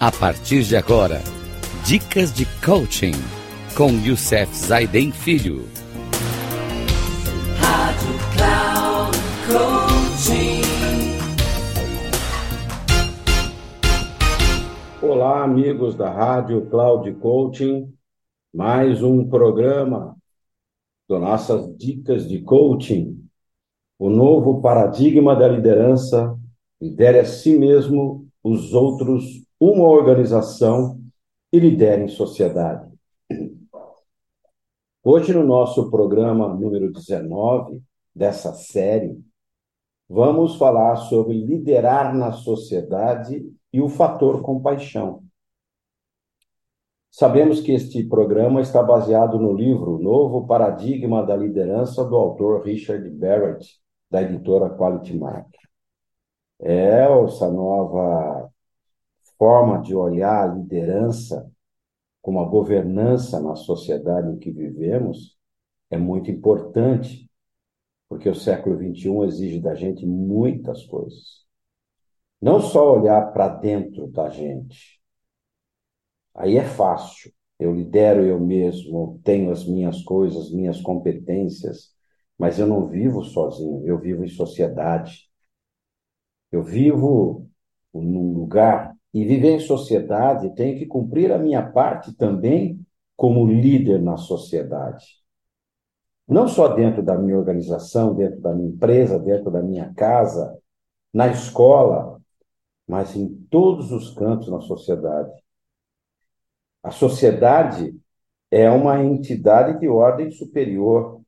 A partir de agora, dicas de coaching com Youssef Zaiden Filho. Rádio Cloud Coaching. Olá, amigos da Rádio Cloud Coaching. Mais um programa das nossas dicas de coaching. O novo paradigma da liderança. Lidere a si mesmo, os outros uma organização e lidere em sociedade. Hoje, no nosso programa número 19 dessa série, vamos falar sobre liderar na sociedade e o fator compaixão. Sabemos que este programa está baseado no livro Novo Paradigma da Liderança, do autor Richard Barrett, da editora Quality Mark. É essa nova forma de olhar a liderança como a governança na sociedade em que vivemos é muito importante, porque o século XXI exige da gente muitas coisas. Não só olhar para dentro da gente. Aí é fácil. Eu lidero eu mesmo, tenho as minhas coisas, minhas competências, mas eu não vivo sozinho, eu vivo em sociedade. Eu vivo num lugar e viver em sociedade, tenho que cumprir a minha parte também como líder na sociedade. Não só dentro da minha organização, dentro da minha empresa, dentro da minha casa, na escola, mas em todos os cantos na sociedade. A sociedade é uma entidade de ordem superior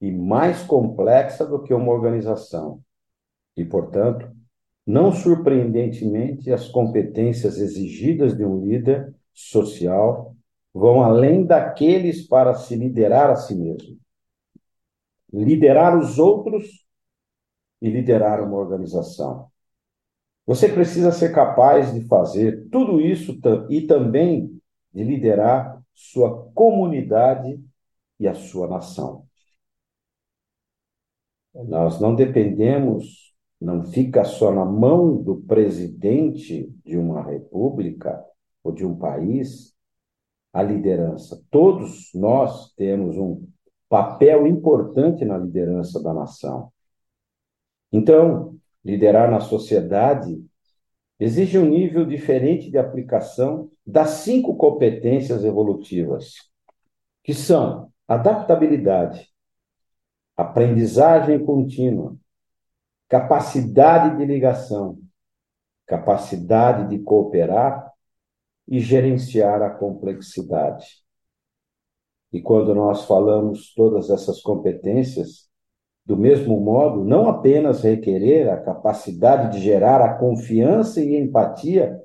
e mais complexa do que uma organização. E, portanto, não surpreendentemente, as competências exigidas de um líder social vão além daqueles para se liderar a si mesmo. Liderar os outros e liderar uma organização. Você precisa ser capaz de fazer tudo isso e também de liderar sua comunidade e a sua nação. Nós não dependemos não fica só na mão do presidente de uma república ou de um país a liderança. Todos nós temos um papel importante na liderança da nação. Então, liderar na sociedade exige um nível diferente de aplicação das cinco competências evolutivas, que são adaptabilidade, aprendizagem contínua, capacidade de ligação, capacidade de cooperar e gerenciar a complexidade. E quando nós falamos todas essas competências, do mesmo modo, não apenas requerer a capacidade de gerar a confiança e empatia,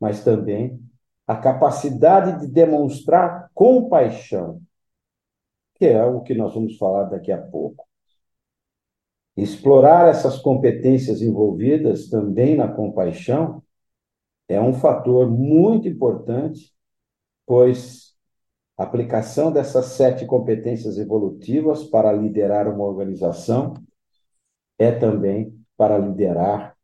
mas também a capacidade de demonstrar compaixão, que é o que nós vamos falar daqui a pouco. Explorar essas competências envolvidas também na compaixão é um fator muito importante, pois a aplicação dessas sete competências evolutivas para liderar uma organização é também para liderar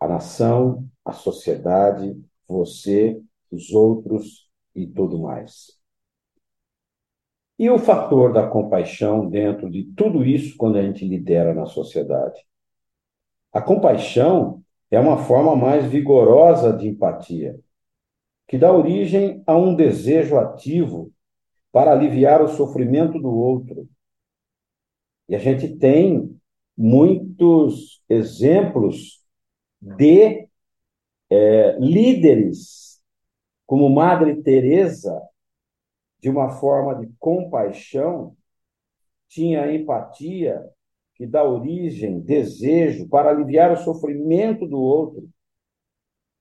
a nação, a sociedade, você, os outros e tudo mais. E o fator da compaixão dentro de tudo isso quando a gente lidera na sociedade? A compaixão é uma forma mais vigorosa de empatia, que dá origem a um desejo ativo para aliviar o sofrimento do outro. E a gente tem muitos exemplos de é, líderes, como Madre Teresa, de uma forma de compaixão, tinha empatia que dá origem, desejo para aliviar o sofrimento do outro.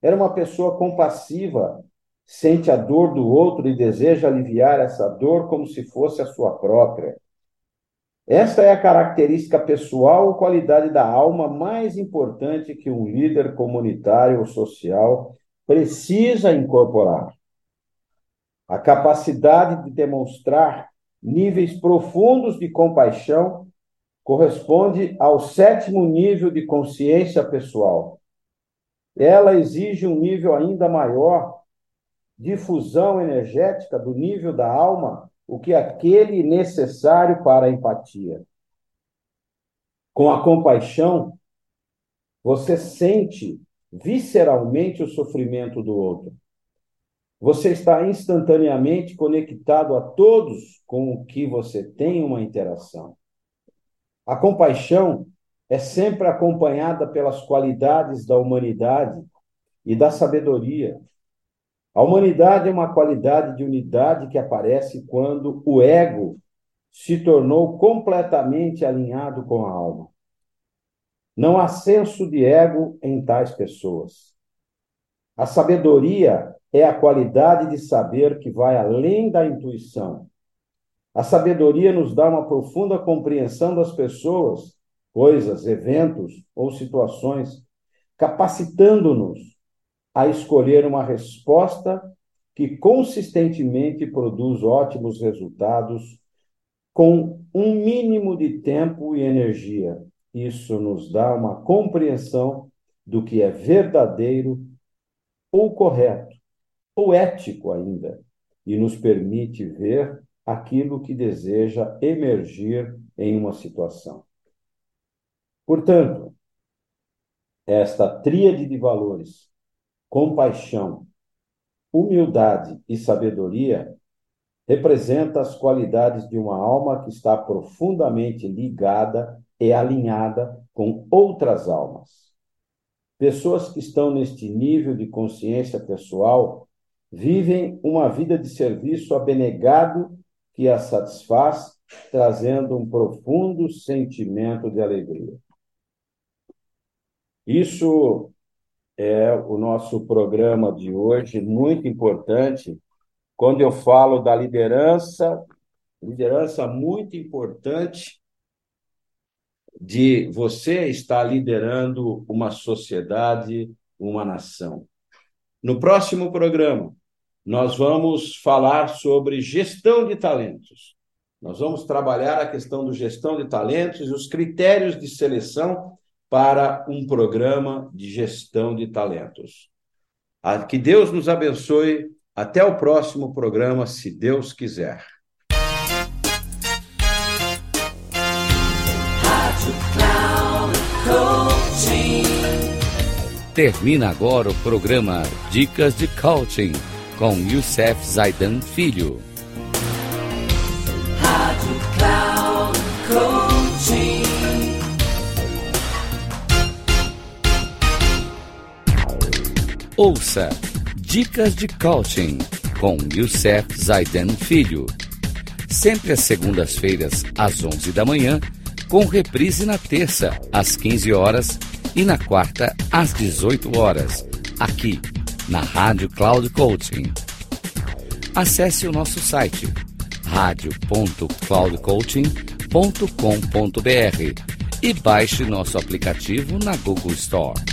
Era uma pessoa compassiva, sente a dor do outro e deseja aliviar essa dor como se fosse a sua própria. Esta é a característica pessoal ou qualidade da alma mais importante que um líder comunitário ou social precisa incorporar a capacidade de demonstrar níveis profundos de compaixão corresponde ao sétimo nível de consciência pessoal. ela exige um nível ainda maior de fusão energética do nível da alma, o que é aquele necessário para a empatia. Com a compaixão, você sente visceralmente o sofrimento do outro. Você está instantaneamente conectado a todos com o que você tem uma interação. A compaixão é sempre acompanhada pelas qualidades da humanidade e da sabedoria. A humanidade é uma qualidade de unidade que aparece quando o ego se tornou completamente alinhado com a alma. Não há senso de ego em tais pessoas. A sabedoria é a qualidade de saber que vai além da intuição. A sabedoria nos dá uma profunda compreensão das pessoas, coisas, eventos ou situações, capacitando-nos a escolher uma resposta que consistentemente produz ótimos resultados com um mínimo de tempo e energia, isso nos dá uma compreensão do que é verdadeiro ou correto, ou ético ainda, e nos permite ver aquilo que deseja emergir em uma situação. Portanto, esta tríade de valores, compaixão, humildade e sabedoria, representa as qualidades de uma alma que está profundamente ligada e alinhada com outras almas. Pessoas que estão neste nível de consciência pessoal vivem uma vida de serviço abnegado que a satisfaz, trazendo um profundo sentimento de alegria. Isso é o nosso programa de hoje, muito importante, quando eu falo da liderança, liderança muito importante de você estar liderando uma sociedade, uma nação. No próximo programa, nós vamos falar sobre gestão de talentos. Nós vamos trabalhar a questão do gestão de talentos e os critérios de seleção para um programa de gestão de talentos. Que Deus nos abençoe até o próximo programa, se Deus quiser. Termina agora o programa Dicas de Coaching com Youssef Zaidan Filho. Rádio Cloud Coaching. Ouça Dicas de Coaching com Youssef Zaiden Filho. Sempre às segundas-feiras, às 11 da manhã, com reprise na terça, às 15 horas e na quarta, às 18 horas, aqui na Rádio Cloud Coaching. Acesse o nosso site radio.cloudcoaching.com.br e baixe nosso aplicativo na Google Store.